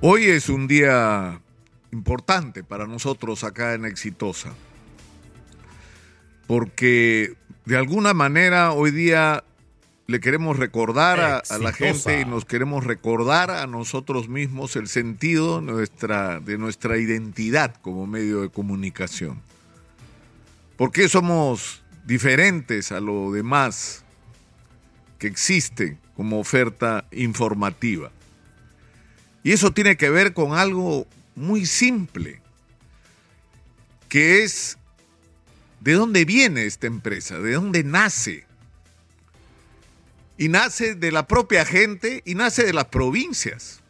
Hoy es un día importante para nosotros acá en Exitosa, porque de alguna manera hoy día le queremos recordar a, a la gente y nos queremos recordar a nosotros mismos el sentido nuestra, de nuestra identidad como medio de comunicación. ¿Por qué somos diferentes a lo demás que existe como oferta informativa? Y eso tiene que ver con algo muy simple, que es de dónde viene esta empresa, de dónde nace. Y nace de la propia gente y nace de las provincias.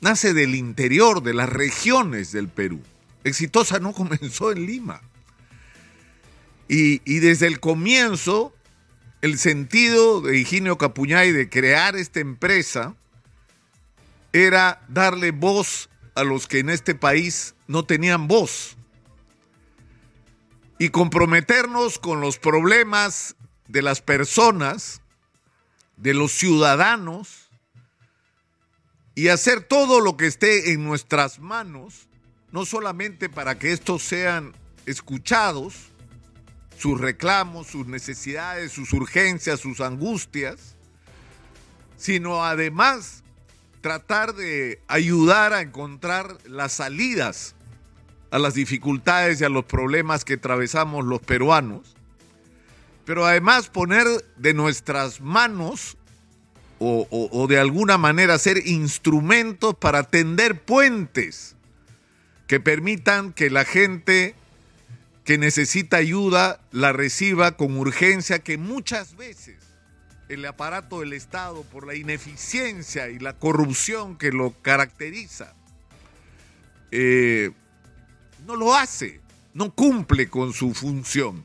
Nace del interior, de las regiones del Perú. Exitosa no comenzó en Lima. Y, y desde el comienzo, el sentido de Higinio Capuñay de crear esta empresa era darle voz a los que en este país no tenían voz. Y comprometernos con los problemas de las personas, de los ciudadanos, y hacer todo lo que esté en nuestras manos, no solamente para que estos sean escuchados, sus reclamos, sus necesidades, sus urgencias, sus angustias, sino además tratar de ayudar a encontrar las salidas a las dificultades y a los problemas que atravesamos los peruanos, pero además poner de nuestras manos o, de alguna manera ser instrumentos para tender puentes que permitan que la gente que necesita ayuda la reciba con urgencia que muchas veces el aparato del Estado por la ineficiencia y la corrupción que lo caracteriza, eh, no lo hace, no cumple con su función.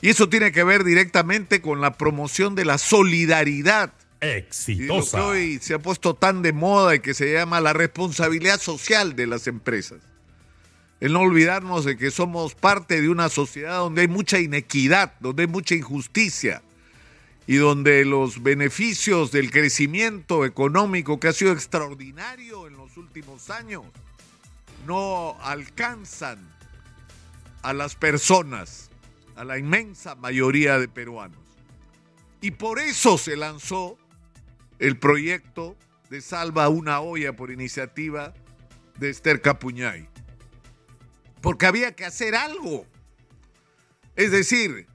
Y eso tiene que ver directamente con la promoción de la solidaridad. Exitosa. Y lo que hoy se ha puesto tan de moda y que se llama la responsabilidad social de las empresas. El no olvidarnos de que somos parte de una sociedad donde hay mucha inequidad, donde hay mucha injusticia, y donde los beneficios del crecimiento económico que ha sido extraordinario en los últimos años no alcanzan a las personas, a la inmensa mayoría de peruanos. Y por eso se lanzó el proyecto de Salva una olla por iniciativa de Esther Capuñay. Porque había que hacer algo. Es decir,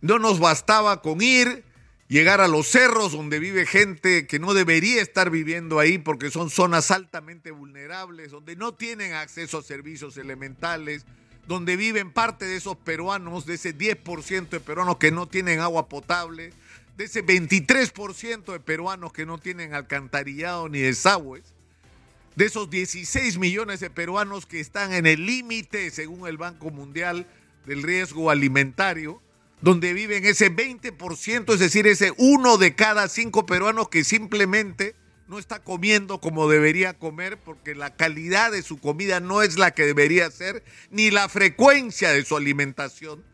no nos bastaba con ir, llegar a los cerros donde vive gente que no debería estar viviendo ahí porque son zonas altamente vulnerables, donde no tienen acceso a servicios elementales, donde viven parte de esos peruanos, de ese 10% de peruanos que no tienen agua potable, de ese 23% de peruanos que no tienen alcantarillado ni desagües, de esos 16 millones de peruanos que están en el límite, según el Banco Mundial, del riesgo alimentario, donde viven ese 20%, es decir, ese uno de cada cinco peruanos que simplemente no está comiendo como debería comer porque la calidad de su comida no es la que debería ser, ni la frecuencia de su alimentación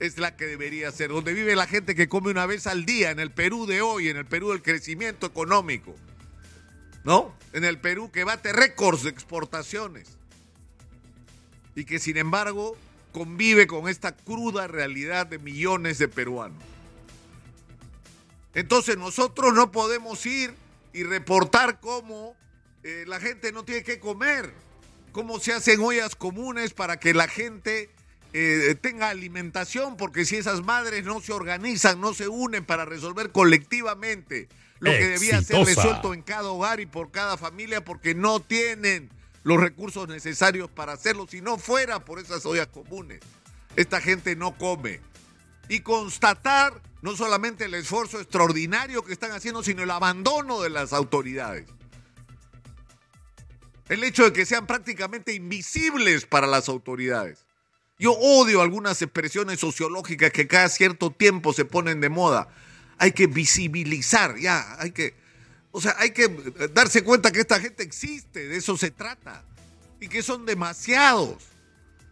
es la que debería ser, donde vive la gente que come una vez al día, en el Perú de hoy, en el Perú del crecimiento económico, ¿no? En el Perú que bate récords de exportaciones y que sin embargo convive con esta cruda realidad de millones de peruanos. Entonces nosotros no podemos ir y reportar cómo eh, la gente no tiene que comer, cómo se hacen ollas comunes para que la gente eh, tenga alimentación, porque si esas madres no se organizan, no se unen para resolver colectivamente lo que debía ser resuelto en cada hogar y por cada familia, porque no tienen los recursos necesarios para hacerlo. Si no fuera por esas ollas comunes, esta gente no come. Y constatar no solamente el esfuerzo extraordinario que están haciendo, sino el abandono de las autoridades. El hecho de que sean prácticamente invisibles para las autoridades. Yo odio algunas expresiones sociológicas que cada cierto tiempo se ponen de moda. Hay que visibilizar, ya, hay que o sea, hay que darse cuenta que esta gente existe, de eso se trata. Y que son demasiados.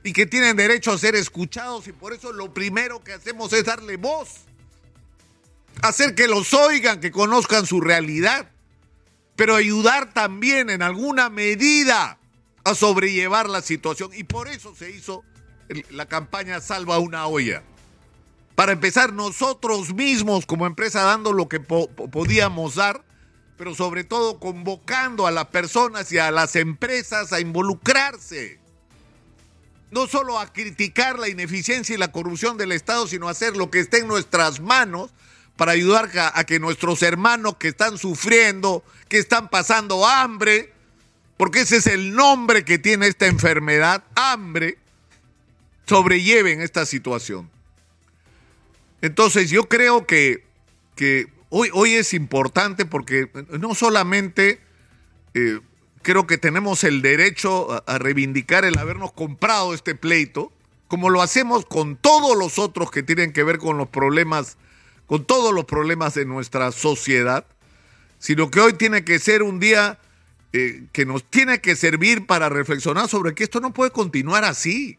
Y que tienen derecho a ser escuchados. Y por eso lo primero que hacemos es darle voz. Hacer que los oigan, que conozcan su realidad. pero ayudar también en alguna medida a sobrellevar la situación. Y por eso se hizo la campaña Salva una olla. Para empezar, nosotros mismos como empresa dando lo que podíamos dar, pero sobre todo convocando a las personas y a las empresas a involucrarse. No solo a criticar la ineficiencia y la corrupción del Estado, sino a hacer lo que esté en nuestras manos para ayudar a, que nuestros hermanos que están sufriendo, que están pasando hambre, porque ese es el nombre que tiene esta enfermedad, hambre, sobrelleven esta situación. Entonces yo creo que, que hoy, hoy es importante porque no solamente eh, creo que tenemos el derecho a, reivindicar el habernos comprado este pleito, como lo hacemos con todos los otros que tienen que ver con los problemas, con todos los problemas de nuestra sociedad, sino que hoy tiene que ser un día eh, que nos tiene que servir para reflexionar sobre que esto no puede continuar así.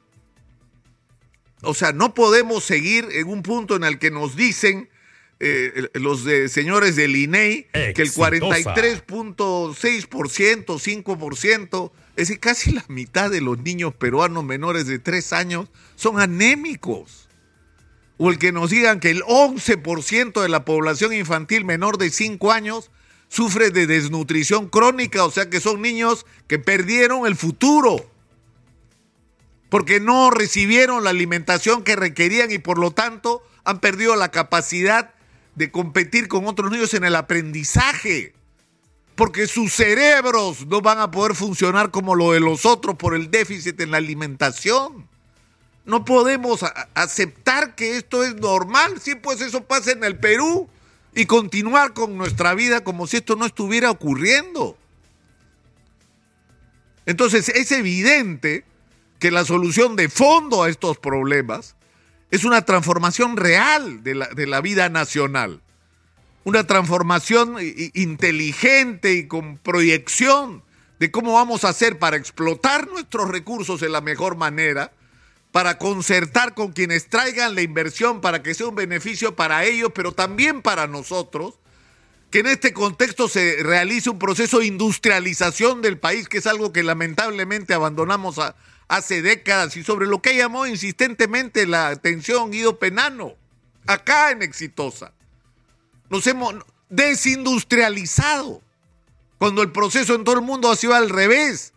O sea, no podemos seguir en un punto en el que nos dicen eh, los señores del INEI que el 43.6%, 5%, es decir, casi la mitad de los niños peruanos menores de 3 años son anémicos. O el que nos digan que el 11% de la población infantil menor de 5 años sufre de desnutrición crónica, o sea que son niños que perdieron el futuro porque no recibieron la alimentación que requerían y por lo tanto han perdido la capacidad de competir con otros niños en el aprendizaje, porque sus cerebros no van a poder funcionar como lo de los otros por el déficit en la alimentación. No podemos aceptar que esto es normal, sí, pues eso pasa en el Perú y continuar con nuestra vida como si esto no estuviera ocurriendo. Entonces es evidente que la solución de fondo a estos problemas es una transformación real de la, de la vida nacional, una transformación inteligente y con proyección de cómo vamos a hacer para explotar nuestros recursos de la mejor manera para concertar con quienes traigan la inversión para que sea un beneficio para ellos, pero también para nosotros, que en este contexto se realice un proceso de industrialización del país, que es algo que lamentablemente abandonamos hace décadas y sobre lo que llamó insistentemente la atención Guido Penano, acá en Exitosa. Nos hemos desindustrializado, cuando el proceso en todo el mundo ha sido al revés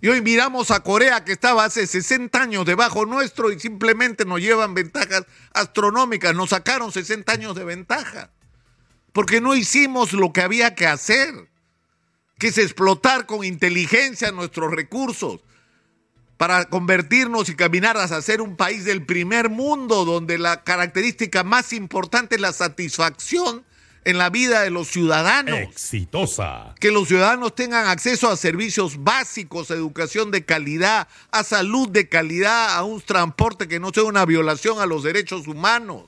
y hoy miramos a Corea que estaba hace 60 años debajo nuestro y simplemente nos llevan ventajas astronómicas. Nos sacaron 60 años de ventaja. Porque no hicimos lo que había que hacer, que es explotar con inteligencia nuestros recursos para convertirnos y caminar hacia ser un país del primer mundo donde la característica más importante es la satisfacción en la vida de los ciudadanos. Exitosa. Que los ciudadanos tengan acceso a servicios básicos, a educación de calidad, a salud de calidad, a un transporte que no sea una violación a los derechos humanos.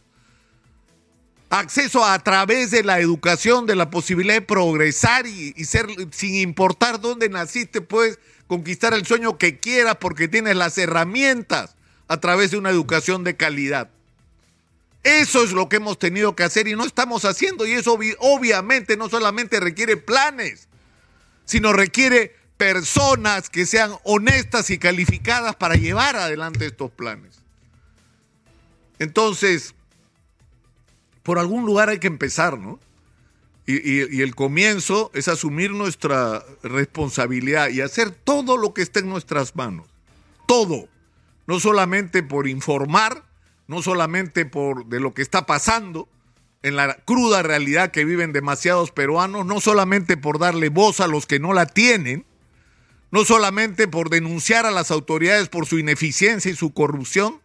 Acceso a, través de la educación, de la posibilidad de progresar y, ser, sin importar dónde naciste, puedes conquistar el sueño que quieras porque tienes las herramientas a través de una educación de calidad. Eso es lo que hemos tenido que hacer y no estamos haciendo. Y eso obviamente no solamente requiere planes, sino requiere personas que sean honestas y calificadas para llevar adelante estos planes. Entonces, por algún lugar hay que empezar, ¿no? Y, y, el comienzo es asumir nuestra responsabilidad y hacer todo lo que esté en nuestras manos. Todo. No solamente por informar, no solamente por de lo que está pasando en la cruda realidad que viven demasiados peruanos, no solamente por darle voz a los que no la tienen, no solamente por denunciar a las autoridades por su ineficiencia y su corrupción,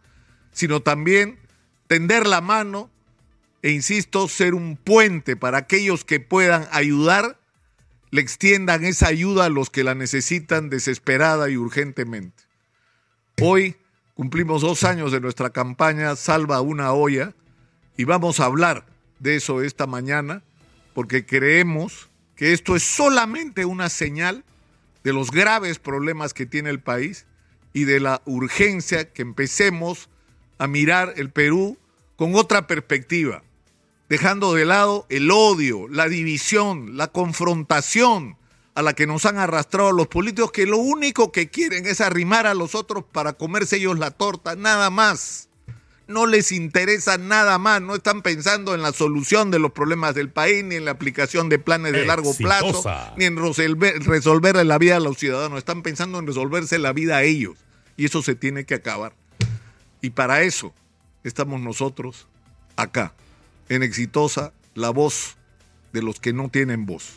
sino también tender la mano e, insisto, ser un puente para aquellos que puedan ayudar, le extiendan esa ayuda a los que la necesitan desesperada y urgentemente. Hoy Cumplimos dos años de nuestra campaña Salva una olla y vamos a hablar de eso esta mañana porque creemos que esto es solamente una señal de los graves problemas que tiene el país y de la urgencia que empecemos a mirar el Perú con otra perspectiva, dejando de lado el odio, la división, la confrontación, a la que nos han arrastrado los políticos que lo único que quieren es arrimar a los otros para comerse ellos la torta, nada más. No les interesa nada más, no están pensando en la solución de los problemas del país, ni en la aplicación de planes de largo plazo, ni en resolver, resolver la vida a los ciudadanos, están pensando en resolverse la vida a ellos. Y eso se tiene que acabar. Y para eso estamos nosotros acá, en Exitosa, la voz de los que no tienen voz.